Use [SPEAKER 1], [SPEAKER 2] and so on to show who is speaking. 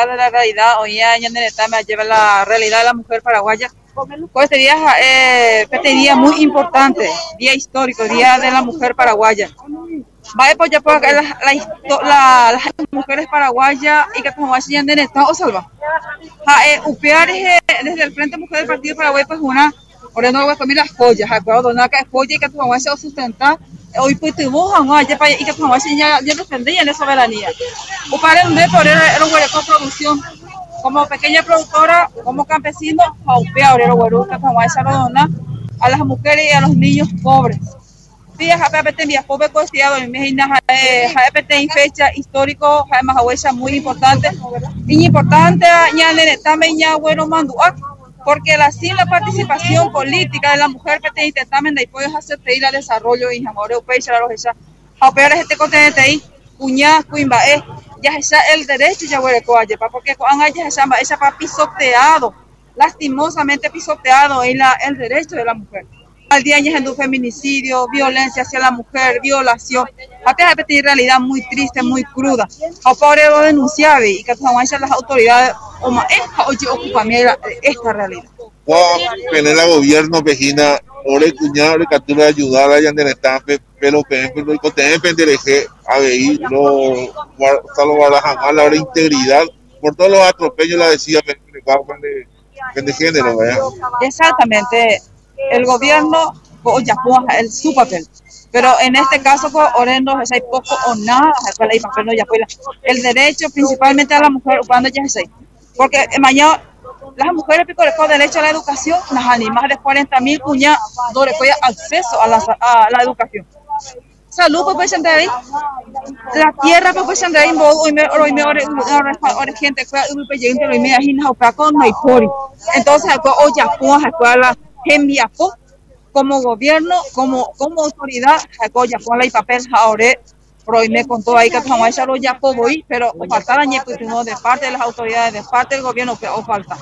[SPEAKER 1] de la realidad, hoy me lleva la realidad de la mujer paraguaya. Pues este día eh, este día muy importante, día histórico, día de la mujer paraguaya. Va a apoyar por acá las, la, las mujeres paraguayas y que como así en Estado salva. Eh, upear desde el Frente Mujer del Partido Paraguay pues una, ahora no voy a comer las joyas, acuerdo, no que joya y que como se sustentar pues y que como así ya ya defendía la soberanía. Upar el por era una producción como pequeña productora, como campesino, el huevo que como esa redonda a las mujeres y a los niños pobres. JPT mi pobre costeado en Mejina, JPT en fecha histórico, además huella muy importante. Y importante, ya en también porque sin la participación política de la mujer que te intentamen de puedes hacer ir al desarrollo y amor europeo y los esa a operar este continente ahí cuña cuimba es ya es el derecho ya huele coaye porque cuando esa esa pisoteado lastimosamente pisoteado en la el derecho de la mujer al día ya un feminicidio violencia hacia la mujer violación. Hasta repetir realidad muy triste muy cruda. A pobre lo denunciaba y que las autoridades o más oye ocupa esta realidad.
[SPEAKER 2] Tener el gobierno vejina ore cuñado le captura ayudar a Yandel Estampe pero lo que pendereje a ver lo jamás la integridad. Por todos los atropellos la decía de género
[SPEAKER 1] exactamente el gobierno ya el su papel pero en este caso orendo hay poco o nada el derecho principalmente a la mujer cuando ya es porque mañana las mujeres pico con derecho a la educación, las animales de 40 mil fue acceso a la, a la educación. Salud, pues, pues, ahí. La tierra, pues, pues, ahí, hoy me, hoy me, gente, fue un proyecto, hoy me, no, con no hay pori. Entonces, hoy ya, pues, escuela, envía, como gobierno, como, como autoridad, ya, pues, la papel, ahora, prohibir con todo ahí que vamos a echarlo ya por hoy, pero falta la de parte de las autoridades, de parte del gobierno, o falta.